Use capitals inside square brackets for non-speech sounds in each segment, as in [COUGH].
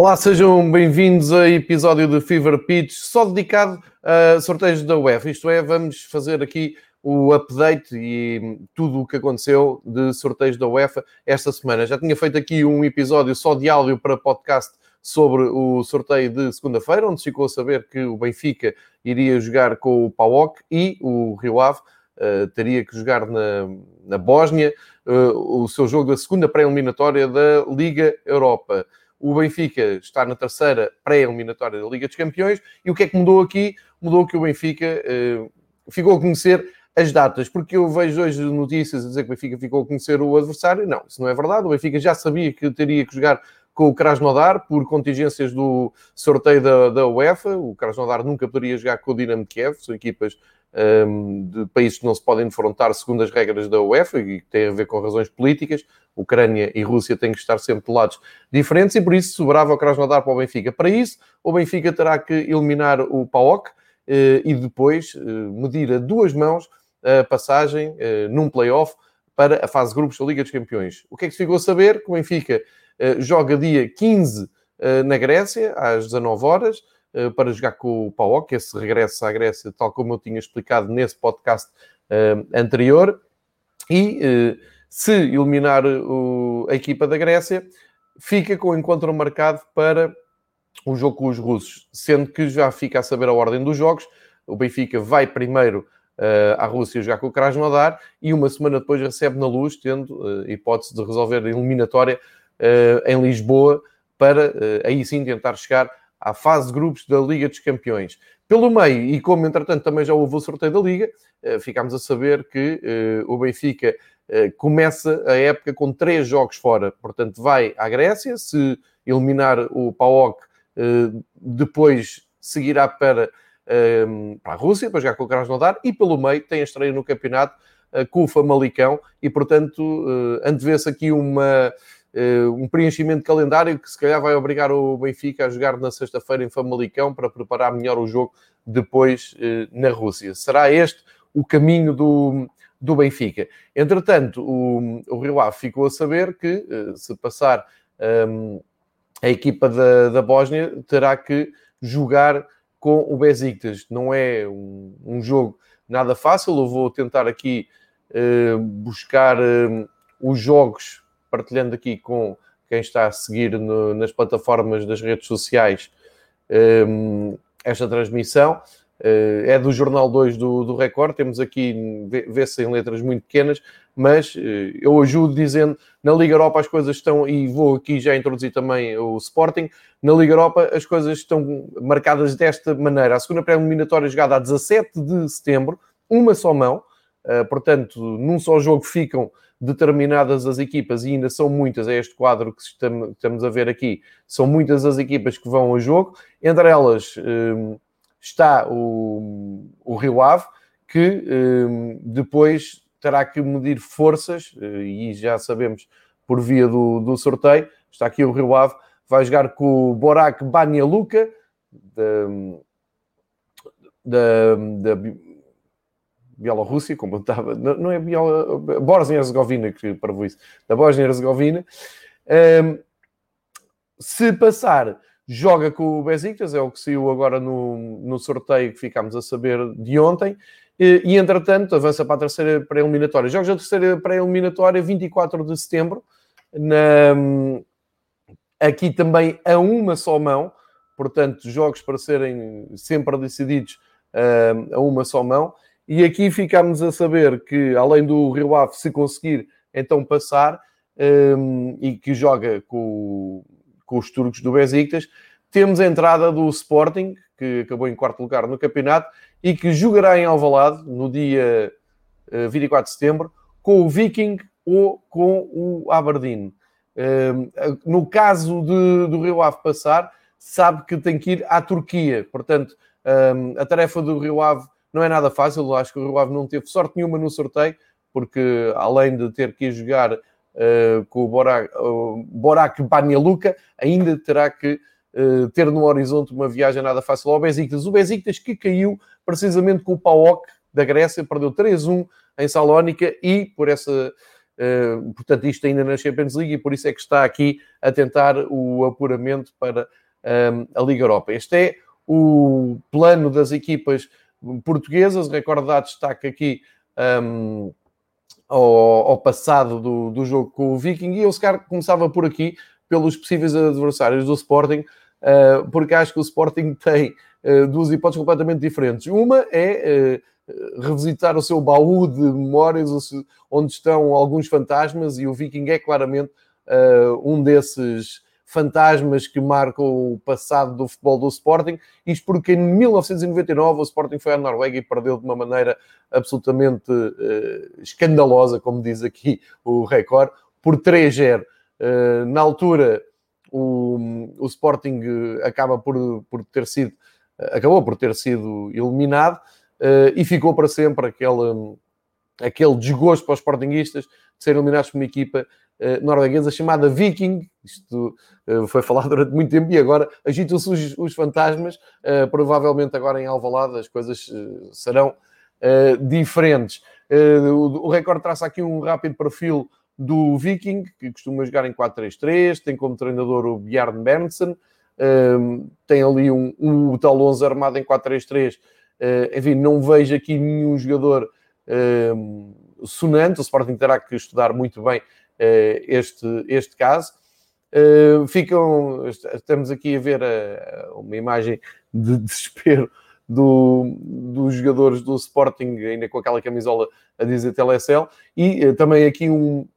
Olá, sejam bem-vindos a episódio de Fever Pitch, só dedicado a sorteios da UEFA. Isto é, vamos fazer aqui o update e tudo o que aconteceu de sorteios da UEFA esta semana. Já tinha feito aqui um episódio só de áudio para podcast sobre o sorteio de segunda-feira, onde ficou a saber que o Benfica iria jogar com o PAOK e o Rio Ave uh, teria que jogar na, na Bósnia uh, o seu jogo da segunda pré-eliminatória da Liga Europa. O Benfica está na terceira pré-eliminatória da Liga dos Campeões. E o que é que mudou aqui? Mudou que o Benfica uh, ficou a conhecer as datas, porque eu vejo hoje notícias a dizer que o Benfica ficou a conhecer o adversário. Não, isso não é verdade. O Benfica já sabia que teria que jogar com o Krasnodar por contingências do sorteio da, da UEFA. O Krasnodar nunca poderia jogar com o Dinamo Kiev, são equipas de países que não se podem defrontar segundo as regras da UEFA e que têm a ver com razões políticas. Ucrânia e Rússia têm que estar sempre de lados diferentes e por isso sobrava o Krasnodar para o Benfica. Para isso, o Benfica terá que eliminar o PAOK eh, e depois eh, medir a duas mãos a passagem eh, num play-off para a fase de grupos da Liga dos Campeões. O que é que se ficou a saber? Que o Benfica joga dia 15 na Grécia, às 19 horas, para jogar com o PAOK, esse regresso à Grécia, tal como eu tinha explicado nesse podcast anterior. E se eliminar a equipa da Grécia, fica com o encontro marcado para o jogo com os russos, sendo que já fica a saber a ordem dos jogos. O Benfica vai primeiro uh, à Rússia jogar com o Krasnodar e uma semana depois recebe na luz, tendo uh, hipótese de resolver a eliminatória uh, em Lisboa, para aí sim tentar chegar à fase de grupos da Liga dos Campeões. Pelo meio, e como entretanto também já houve o sorteio da Liga, ficámos a saber que o Benfica eh, começa a época com três jogos fora. Portanto, vai à Grécia, se eliminar o PAOK, eh, depois seguirá para, ehm, para a Rússia, para jogar com o Krasnodar, e pelo meio tem a estreia no campeonato eh, com o Famalicão, e portanto antevê-se aqui uma, um preenchimento de calendário que se calhar vai obrigar o Benfica a jogar na sexta-feira em Famalicão para preparar melhor o jogo depois na Rússia. Será este o caminho do, do Benfica. Entretanto, o, o Rio Ave ficou a saber que eh, se passar um, a equipa da, da Bósnia terá que jogar com o Besiktas. Não é um, um jogo nada fácil. Eu vou tentar aqui uh, buscar uh, os jogos, partilhando aqui com quem está a seguir no, nas plataformas das redes sociais um, esta transmissão. Eh, é do Jornal 2 do, do Record, temos aqui, vê-se em letras muito pequenas, mas eh, eu ajudo dizendo, na Liga Europa as coisas estão, e vou aqui já introduzir também o Sporting, na Liga Europa as coisas estão marcadas desta maneira. A segunda pré-eliminatória jogada a 17 de setembro, uma só mão, portanto, num só jogo ficam determinadas as equipas, e ainda são muitas, é este quadro que estamos a ver aqui, são muitas as equipas que vão ao jogo, entre elas está o, o Rio Ave, que um, depois terá que medir forças, eh, e já sabemos por via do, do sorteio, está aqui o Rio Ave, vai jogar com o Borac Banja Luka, da, da, da Bielorrússia, como eu estava, não é Bielorrússia, Bósnia-Herzegovina, que para isso, da Bósnia-Herzegovina. Um, se passar joga com o Besiktas, é o que saiu agora no, no sorteio que ficámos a saber de ontem, e, e entretanto avança para a terceira pré-eliminatória. Jogos da terceira pré-eliminatória 24 de setembro, na, aqui também a uma só mão, portanto, jogos para serem sempre decididos uh, a uma só mão. E aqui ficámos a saber que, além do Rio Ave, se conseguir então passar um, e que joga com, com os turcos do Besiktas. Temos a entrada do Sporting, que acabou em quarto lugar no campeonato e que jogará em Alvalade no dia 24 de setembro com o Viking ou com o Aberdeen. No caso de, do Rio Ave passar, sabe que tem que ir à Turquia. Portanto, a tarefa do Rio Ave não é nada fácil. Acho que o Rio Ave não teve sorte nenhuma no sorteio, porque além de ter que ir jogar uh, com o Borac, uh, Borac Banja Luka, ainda terá que uh, ter no horizonte uma viagem nada fácil ao Besiktas. O Besiktas que caiu precisamente com o PAOK da Grécia, perdeu 3-1 em Salónica e por essa Uh, portanto, isto ainda na Champions League e por isso é que está aqui a tentar o apuramento para a Liga Europa. Este é o plano das equipas portuguesas. Recordar destaque aqui um, ao, ao, passado do, do jogo com o Viking e eu, se calhar, começava por aqui, pelos possíveis adversários do Sporting, uh, porque acho que o Sporting tem uh, duas hipóteses completamente diferentes. Uma é uh, revisitar o seu baú de memórias, onde estão alguns fantasmas, e o Viking é claramente um desses fantasmas que marcam o passado do futebol do Sporting. Isto porque em 1999 o Sporting foi à Noruega e perdeu de uma maneira absolutamente uh, escandalosa, como diz aqui o Record, por 3-0. Uh, eh, na altura, o, o Sporting eh, acaba por, por ter sido, acabou por ter sido eliminado uh, e ficou para sempre aquele, aquele desgosto para os Sportingistas de serem eliminados por uma equipa uh, norueguesa chamada Viking. Isto uh, foi falado durante muito tempo e agora agitam-se os, os, fantasmas. Uh, provavelmente agora em Alvalade as coisas serão diferentes. o, o Record traça aqui um rápido perfil do Viking, que costuma jogar em 4-3-3, tem como treinador o Bjarne Berntsen, tem ali um, um tal 11 armado em 4-3-3. enfim, não vejo aqui nenhum jogador sonante. O Sporting terá que estudar muito bem uh, este, este caso. Uh, ficam, estamos aqui a ver uh, uma imagem de [LAUGHS] desespero do, dos jogadores do Sporting, ainda com aquela camisola a dizer Telecel, e também aqui um,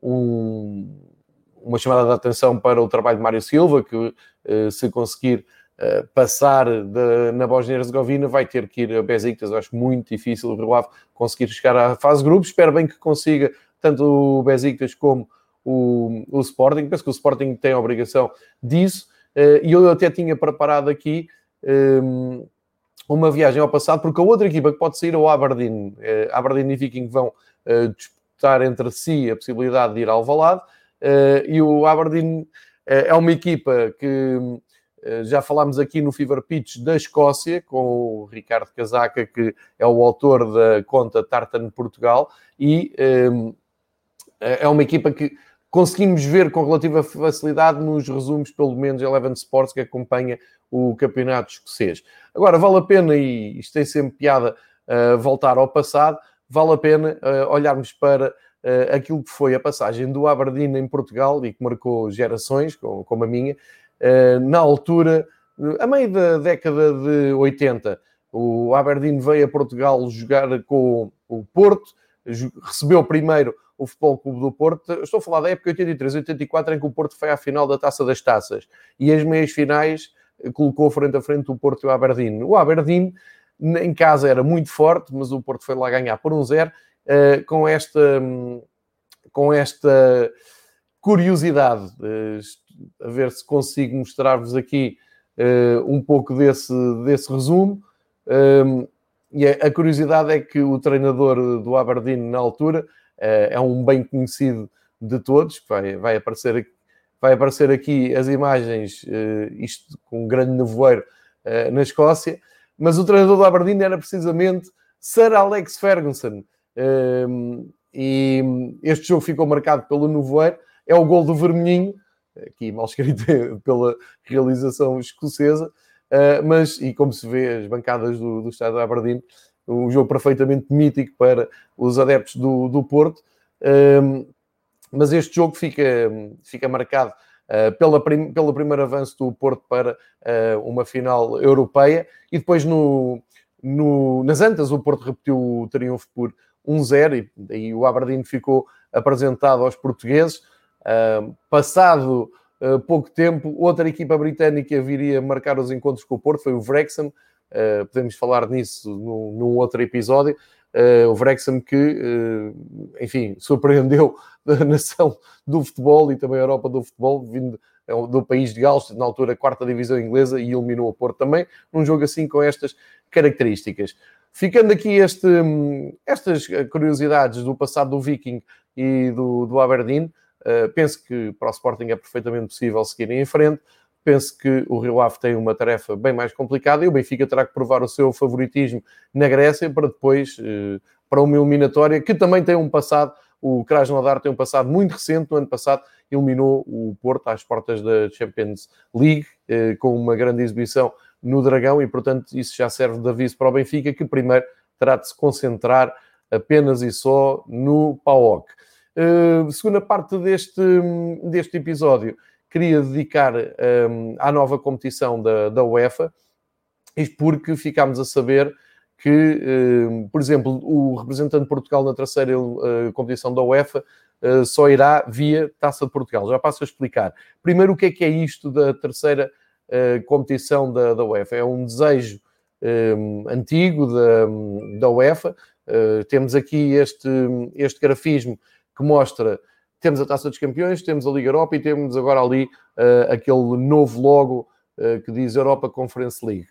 um, uma chamada de atenção para o trabalho de Mário Silva, que se conseguir passar de, na Bósnia-Herzegovina vai ter que ir a Besiktas, acho muito difícil o Rio Ave conseguir chegar à fase de grupos, espero bem que consiga tanto o Besiktas como o, o Sporting. Penso que o Sporting tem a obrigação disso. Uh, e eu até tinha preparado aqui ehm, uma viagem ao passado, porque a outra equipa que pode sair é o Aberdeen. Uh, Aberdeen e Viking vão disputar entre si a possibilidade de ir ao Valade. Uh, e o Aberdeen é uma equipa que já falámos aqui no Fever Pitch da Escócia, com o Ricardo Casaca, que é o autor da conta Tartan Portugal, e um, ehm, é uma equipa que conseguimos ver com relativa facilidade nos resumos, pelo menos Eleven Sports, que acompanha o campeonato escocês. Agora, vale a pena, e isto tem sempre piada, uh, voltar ao passado, vale a pena uh, olharmos para uh, aquilo que foi a passagem do Aberdeen em Portugal e que marcou gerações, como, como a minha, na altura, a meio da década de 80. O Aberdeen veio a Portugal jogar com o Porto, recebeu primeiro o Futebol Clube do Porto. Estou a falar da época 83, 84, em que o Porto foi à final da Taça das Taças. E as meias finais eh, colocou frente a frente o Porto e o Aberdeen. O Aberdeen, em casa, era muito forte, mas o Porto foi lá ganhar por um zero. Uh, com esta... Com esta curiosidade, uh, a ver se consigo mostrar-vos aqui uh, um pouco desse, desse resumo. e a, curiosidade é que o treinador do Aberdeen, na altura, eh, é um bem conhecido de todos, vai, vai, aparecer, vai aparecer aqui as imagens, eh, isto com um grande nevoeiro eh, na Escócia, mas o treinador do Aberdeen era precisamente Sir Alex Ferguson. E este jogo ficou marcado pelo nevoeiro, é o gol do Vermelhinho, aqui mal escrito [LAUGHS] pela realização escocesa, mas, e como se vê, as bancadas do, do Estado de Aberdeen um jogo perfeitamente mítico para os adeptos do, do Porto. Um, mas este jogo fica, fica marcado uh, pela prim, pelo primeiro avanço do Porto para uh, uma final europeia e depois no, no, nas Antas o Porto repetiu o triunfo por 1-0 e, e o Aberdeen ficou apresentado aos portugueses. Passado uh, pouco tempo, outra equipa britânica viria marcar os encontros com o Porto, foi o Wrexham. Uh, podemos falar nisso num, num outro episódio. o Wrexham que, enfim, surpreendeu [LAUGHS] a nação do futebol e também a Europa do futebol, vindo do país de Gales, na altura quarta divisão inglesa, e eliminou o Porto também, num jogo assim com estas características. Ficando aqui este, estas curiosidades do passado do Viking e do, do Aberdeen, uh, penso que para o Sporting é perfeitamente possível seguirem em frente. Penso que o Rio Ave tem uma tarefa bem mais complicada e o Benfica terá que provar o seu favoritismo na Grécia para depois, uh, para uma eliminatória que também tem um passado. O Krasnodar tem um passado muito recente. No ano passado eliminou o Porto às portas da Champions League uh, com uma grande exibição no Dragão e, portanto, isso já serve de aviso para o Benfica, que primeiro terá de se concentrar apenas e só no PAOK. Uh, segunda parte deste, deste episódio, queria dedicar um, à nova competição da, da UEFA, isto porque ficámos a saber que, uh, por exemplo, o representante de Portugal na terceira uh, competição da UEFA uh, só irá via Taça de Portugal. Já passo a explicar. Primeiro, o que é que é isto da terceira competição da, da UEFA. É um desejo um, antigo da, da UEFA. Temos aqui este, este grafismo que mostra temos a Taça dos Campeões, temos a Liga Europa e temos agora ali uh, aquele novo logo uh, que diz Europa Conference League.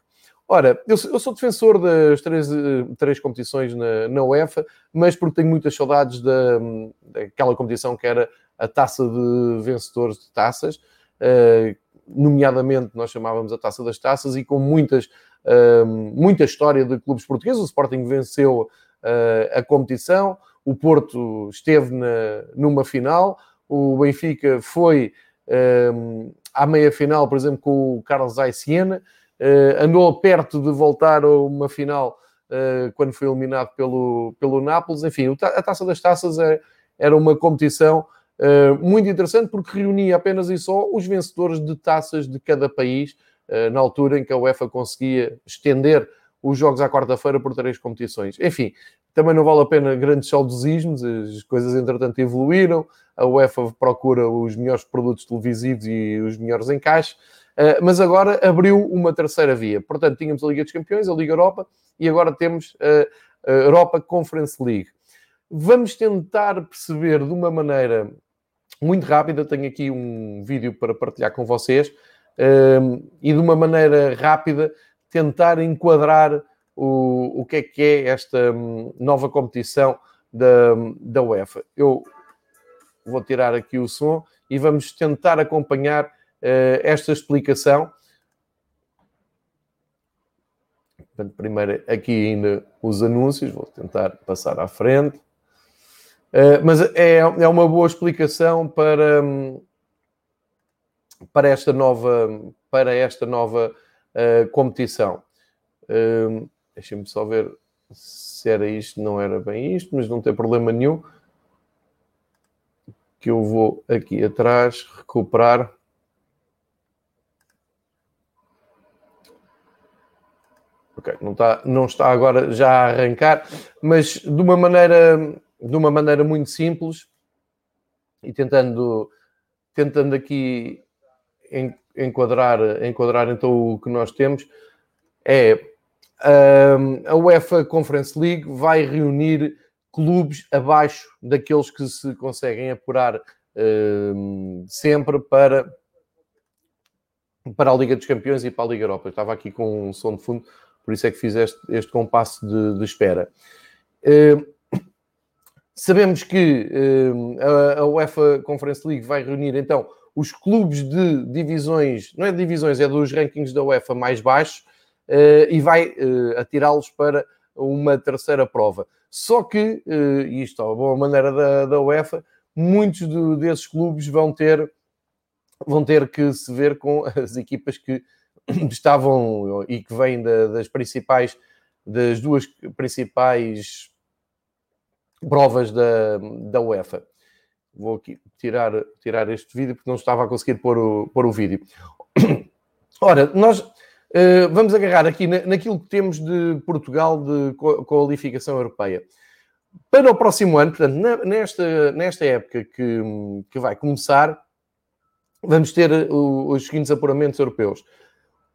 Ora, eu, eu sou defensor das três, três competições na, na, UEFA, mas porque tenho muitas saudades da, daquela competição que era a Taça de Vencedores de Taças, uh, nomeadamente nós chamávamos a Taça das Taças, e com muitas, muita história de clubes portugueses. O Sporting venceu a competição, o Porto esteve na, numa final, o Benfica foi uh, à meia-final, por exemplo, com o Carlos Aiciena, uh, andou perto de voltar a uma final quando foi eliminado pelo, pelo Nápoles. Enfim, a Taça das Taças é, era uma competição Uh, muito interessante porque reunia apenas e só os vencedores de taças de cada país, uh, na altura em que a UEFA conseguia estender os jogos à quarta-feira por três competições. Enfim, também não vale a pena grandes saudosismos, as coisas entretanto evoluíram, a UEFA procura os melhores produtos televisivos e os melhores encaixes, uh, mas agora abriu uma terceira via. Portanto, tínhamos a Liga dos Campeões, a Liga Europa e agora temos a Europa Conference League. Vamos tentar perceber de uma maneira muito rápida. Tenho aqui um vídeo para partilhar com vocês um, e de uma maneira rápida tentar enquadrar o, o que é que é esta um, nova competição da, da UEFA. Eu vou tirar aqui o som e vamos tentar acompanhar uh, esta explicação. primeiro aqui ainda os anúncios, vou tentar passar à frente. Uh, mas é, é uma boa explicação para, para esta nova, para esta nova uh, competição. Deixem-me só ver se era isto, não era bem isto, mas não tem problema nenhum. Que eu vou aqui atrás recuperar. Ok, não está, não está agora já a arrancar, mas de uma maneira de uma maneira muito simples e tentando, tentando aqui enquadrar, enquadrar então o que nós temos, é a UEFA Conference League vai reunir clubes abaixo daqueles que se conseguem apurar sempre para, para a Liga dos Campeões e para a Liga Europa. Eu estava aqui com um som de fundo, por isso é que fiz este, este compasso de, de espera. Sabemos que a UEFA Conference League vai reunir então os clubes de divisões, não é de divisões, é dos rankings da UEFA mais baixos e vai uh, atirá-los para uma terceira prova. Só que, uh, isto a boa maneira da, da UEFA, muitos de, desses clubes vão ter, vão ter que se ver com [LAUGHS] as equipas que [COUGHS] estavam e que vêm da, das principais, das duas principais provas da, da UEFA. Vou aqui tirar, tirar este vídeo porque não estava a conseguir pôr o, pôr o vídeo. [COUGHS] Ora, nós uh, vamos agarrar aqui na, naquilo que temos de Portugal de qualificação europeia. Para o próximo ano, portanto, nesta, nesta época que, que vai começar, vamos ter os seguintes apuramentos europeus.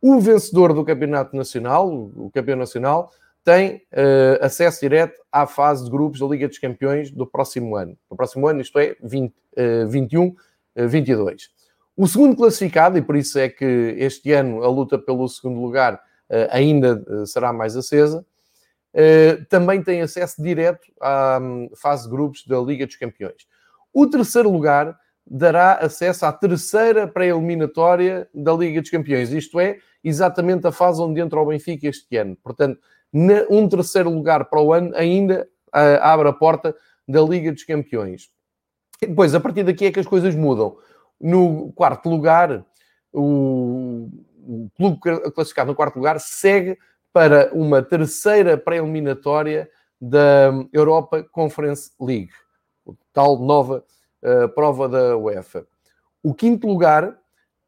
O vencedor do Campeonato Nacional, o campeão nacional, tem uh, acesso direto à fase de grupos da Liga dos Campeões do próximo ano. Do próximo ano, isto é, 20, uh, 21, uh, 22. O segundo classificado, e por isso é que este ano a luta pelo segundo lugar uh, ainda uh, será mais acesa, uh, também tem acesso direto à um, fase de grupos da Liga dos Campeões. O terceiro lugar dará acesso à terceira pré-eliminatória da Liga dos Campeões, isto é, exatamente a fase onde entra o Benfica este ano. Portanto, um terceiro lugar para o ano ainda abre a porta da Liga dos Campeões. E depois, a partir daqui é que as coisas mudam. No quarto lugar, o, o clube classificado no quarto lugar segue para uma terceira pré-eliminatória da Europa Conference League, tal nova uh, prova da UEFA. O quinto lugar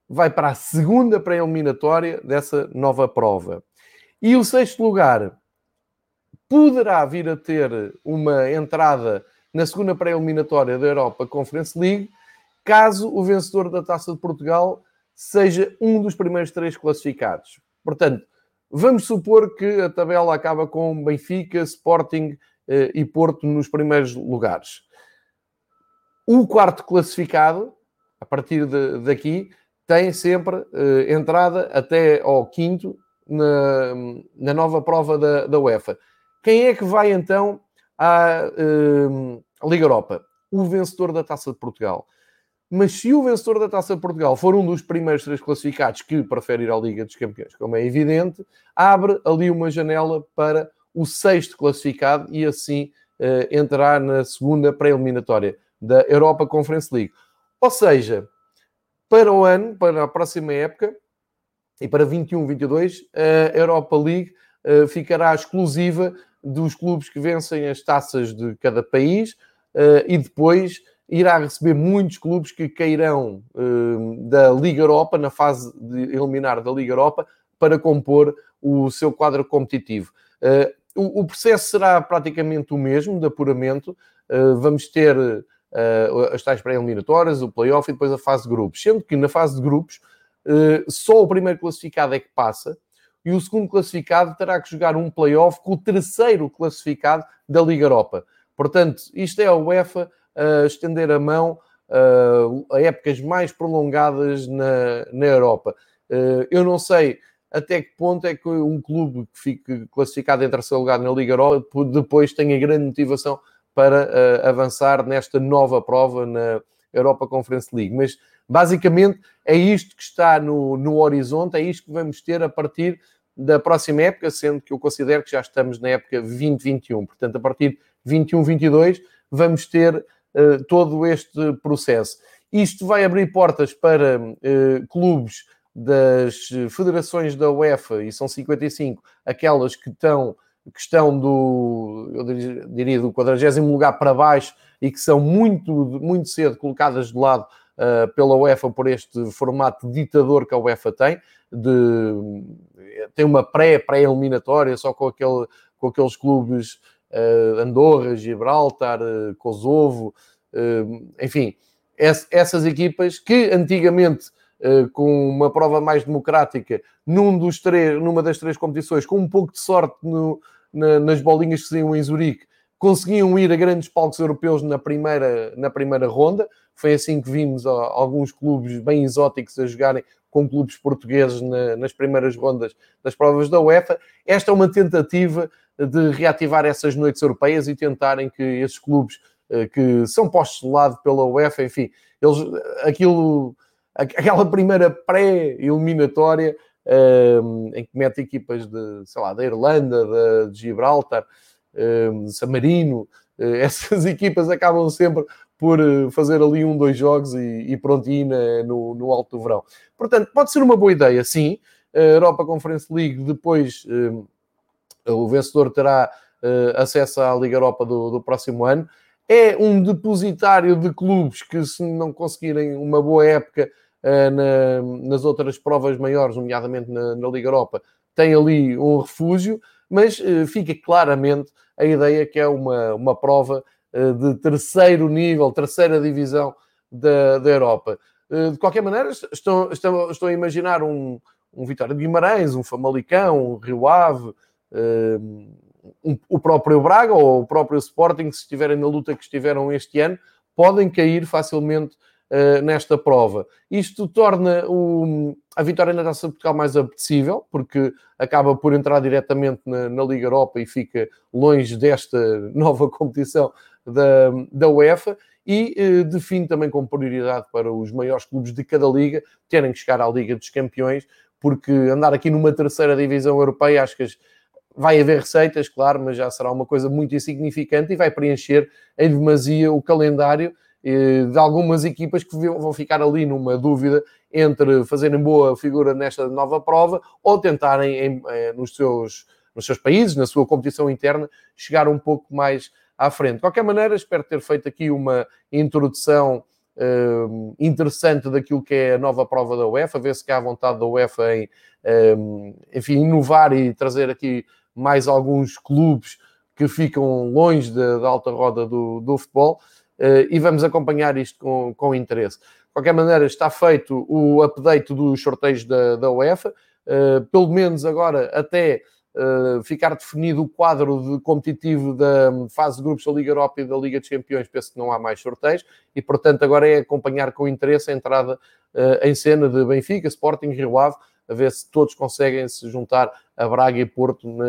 vai para a segunda pré-eliminatória dessa nova prova. E o sexto lugar poderá vir a ter uma entrada na segunda pré-eliminatória da Europa Conference League, caso o vencedor da Taça de Portugal seja um dos primeiros três classificados. Portanto, vamos supor que a tabela acaba com Benfica, Sporting eh, e Porto nos primeiros lugares. O quarto classificado, a partir de, daqui, tem sempre eh, entrada até ao quinto na, na nova prova da, da UEFA. Quem é que vai então à uh, Liga Europa? O vencedor da Taça de Portugal. Mas se o vencedor da Taça Portugal for um dos primeiros três classificados que prefere ir à Liga dos Campeões, como é evidente, abre ali uma janela para o sexto classificado e assim uh, entrar na segunda pré-eliminatória da Europa Conference League. Ou seja, para o ano, para a próxima época, e para 21-22, a Europa League uh, ficará exclusiva dos clubes que vencem as taças de cada país uh, e depois irá receber muitos clubes que cairão uh, da Liga Europa, na fase de eliminar da Liga Europa, para compor o seu quadro competitivo. Uh, o, o, processo será praticamente o mesmo de apuramento. vamos ter as tais pré-eliminatórias, o play-off e depois a fase de grupos. Sendo que na fase de grupos, só o primeiro classificado é que passa e o segundo classificado terá que jogar um play-off com o terceiro classificado da Liga Europa. Portanto, isto é a UEFA a estender a mão a épocas mais prolongadas na, na Europa. Eu não sei até que ponto é que um clube que fique classificado em terceiro lugar na Liga Europa depois tenha grande motivação para avançar nesta nova prova na Europa Conference League. Mas basicamente é isto que está no, no horizonte, é isto que vamos ter a partir da próxima época, sendo que eu considero que já estamos na época 2021. Portanto, a partir de 21, 22, vamos ter uh, todo este processo. Isto vai abrir portas para uh, clubes das federações da UEFA, e são 55, aquelas que estão, que estão do, eu diria, do 40 lugar para baixo e que são muito, muito cedo colocadas de lado uh, pela UEFA por este formato ditador que a UEFA tem, de, tem uma pré-pré-eliminatória só com, aquele, com aqueles clubes Andorra, Gibraltar, uh, Kosovo, enfim, essas equipas que antigamente com uma prova mais democrática, num dos três, numa das três competições, com um pouco de sorte no, na, nas bolinhas que saíam em Zurique, conseguiam ir a grandes palcos europeus na primeira, na primeira ronda. Foi assim que vimos alguns clubes bem exóticos a jogarem com clubes portugueses na, nas primeiras rondas das provas da UEFA. Esta é uma tentativa de reativar essas noites europeias e tentarem que esses clubes eh, que são postos de lado pela UEFA, enfim, eles, aquilo, aquela primeira pré-eliminatória um, eh, em que mete equipas de, sei lá, da Irlanda, de Gibraltar, um, eh, San Marino, [LAUGHS] essas equipas acabam sempre por eh, fazer ali um, dois jogos e, e pronto, na, no, no alto do verão. Portanto, pode ser uma boa ideia, sim. A Europa Conference League, depois um, eh, o vencedor terá uh, acesso à Liga Europa do, do, próximo ano. É um depositário de clubes que, se não conseguirem uma boa época uh, na, nas outras provas maiores, nomeadamente na, na Liga Europa, tem ali um refúgio. mas fica claramente a ideia que é uma, uma prova de terceiro nível, terceira divisão da, da Europa. De qualquer maneira, estou a imaginar um, um Vitória de Guimarães, um Famalicão, um Rio Ave, um, o próprio Braga ou o próprio Sporting, se estiverem na luta que estiveram este ano, podem cair facilmente uh, nesta prova. Isto torna o, a vitória na Taça de Portugal mais apetecível, porque acaba por entrar diretamente na, na, Liga Europa e fica longe desta [LAUGHS] nova competição da, da UEFA e uh, define também como prioridade para os maiores clubes de cada liga terem que chegar à Liga dos Campeões, porque andar aqui numa terceira divisão europeia, acho que as, vai haver receitas, claro, mas já será uma coisa muito insignificante e vai preencher em demasia o calendário eh, de algumas equipas que vão ficar ali numa dúvida entre fazerem boa figura nesta nova prova ou tentarem, em, eh, nos, seus, nos seus países, na sua competição interna, chegar um pouco mais à frente. De qualquer maneira, espero ter feito aqui uma introdução uh, interessante daquilo que é a nova prova da UEFA, ver se que há vontade da UEFA em, um, enfim, inovar e trazer aqui mais alguns clubes que ficam longe da, da alta roda do, do futebol uh, e vamos acompanhar isto com, com interesse. De qualquer maneira, está feito o update dos sorteios da, da UEFA, uh, pelo menos agora até ficar definido o quadro de competitivo da fase de grupos da Liga Europa e da Liga dos Campeões, penso que não há mais sorteios e, portanto, agora é acompanhar com interesse a entrada em cena de Benfica, Sporting, Rio Ave, a ver se todos conseguem se juntar a Braga e Porto na,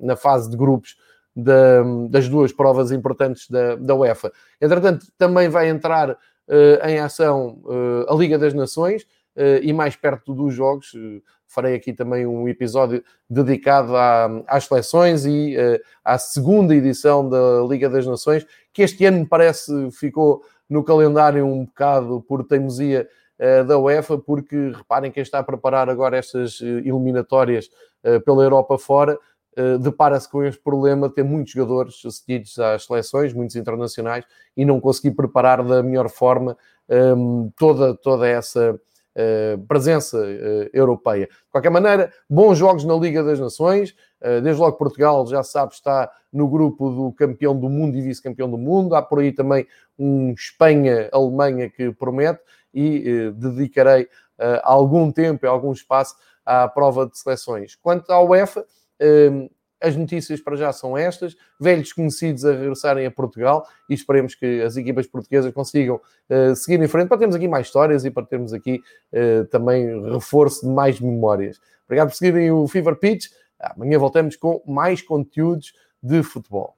na fase de grupos da, das duas provas importantes da, da UEFA. Entretanto, também vai entrar uh, em ação a Liga das Nações e mais perto dos jogos. farei aqui também um episódio dedicado à, às seleções e à segunda edição da Liga das Nações, que este ano me parece ficou no calendário um bocado por teimosia da UEFA, porque reparem quem está a preparar agora estas eliminatórias pela Europa fora, depara-se com este problema de ter muitos jogadores cedidos às seleções, muitos internacionais, e não conseguir preparar da melhor forma toda, toda essa presença europeia. De qualquer maneira, bons jogos na Liga das Nações, desde logo Portugal, já sabe, está no grupo do campeão do mundo e vice-campeão do mundo, há por aí também um Espanha-Alemanha que promete, e dedicarei algum tempo e algum espaço à prova de seleções. Quanto à UEFA, as notícias para já são estas: velhos conhecidos a regressarem a Portugal e esperemos que as equipas portuguesas consigam uh, seguir em frente para termos aqui mais histórias e para termos aqui uh, também reforço de mais memórias. Obrigado por seguirem o Fever Pitch. Amanhã voltamos com mais conteúdos de futebol.